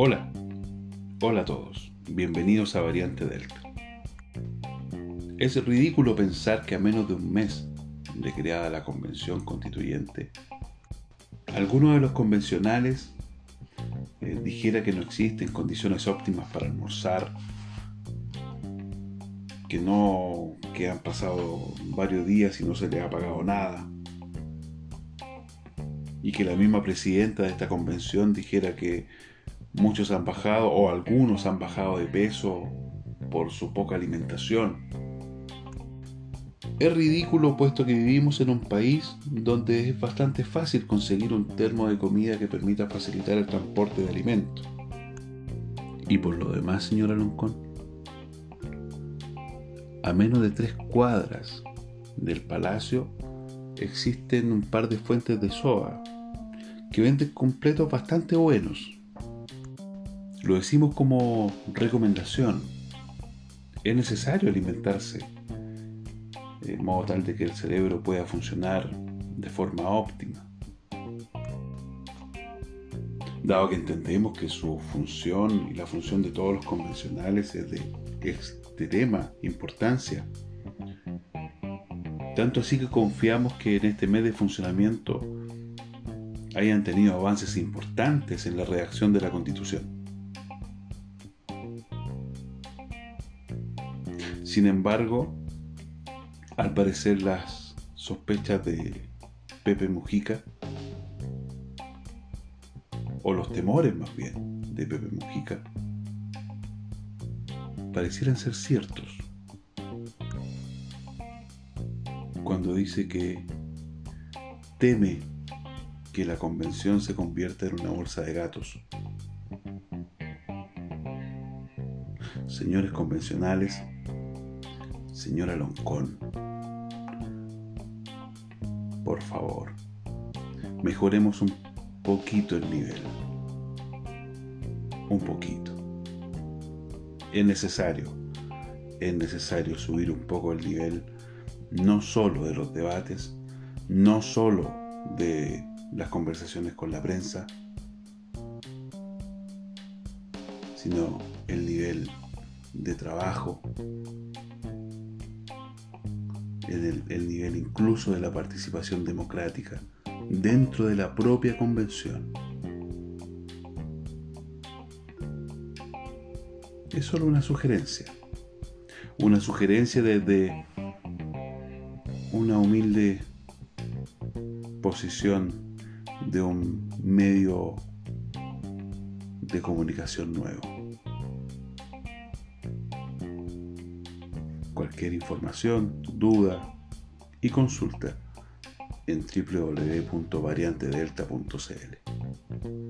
Hola, hola a todos, bienvenidos a Variante Delta. Es ridículo pensar que a menos de un mes de creada la convención constituyente, alguno de los convencionales eh, dijera que no existen condiciones óptimas para almorzar, que no que han pasado varios días y no se les ha pagado nada, y que la misma presidenta de esta convención dijera que muchos han bajado o algunos han bajado de peso por su poca alimentación. Es ridículo puesto que vivimos en un país donde es bastante fácil conseguir un termo de comida que permita facilitar el transporte de alimentos. Y por lo demás, señora Loncón, a menos de tres cuadras del palacio existen un par de fuentes de soja que venden completos bastante buenos. Lo decimos como recomendación. Es necesario alimentarse de modo tal de que el cerebro pueda funcionar de forma óptima. Dado que entendemos que su función y la función de todos los convencionales es de extrema importancia, tanto así que confiamos que en este mes de funcionamiento hayan tenido avances importantes en la redacción de la Constitución. Sin embargo, al parecer las sospechas de Pepe Mujica, o los temores más bien de Pepe Mujica, parecieran ser ciertos. Cuando dice que teme que la convención se convierta en una bolsa de gatos. Señores convencionales, señora Loncón, por favor, mejoremos un poquito el nivel. Un poquito. Es necesario, es necesario subir un poco el nivel, no solo de los debates, no solo de las conversaciones con la prensa, sino el nivel de trabajo, el, el, nivel incluso de la participación democrática dentro de la propia convención. Es solo una sugerencia, una sugerencia desde una humilde posición de un medio de comunicación nuevo. Cualquier información, duda y consulta en www.variantedelta.cl.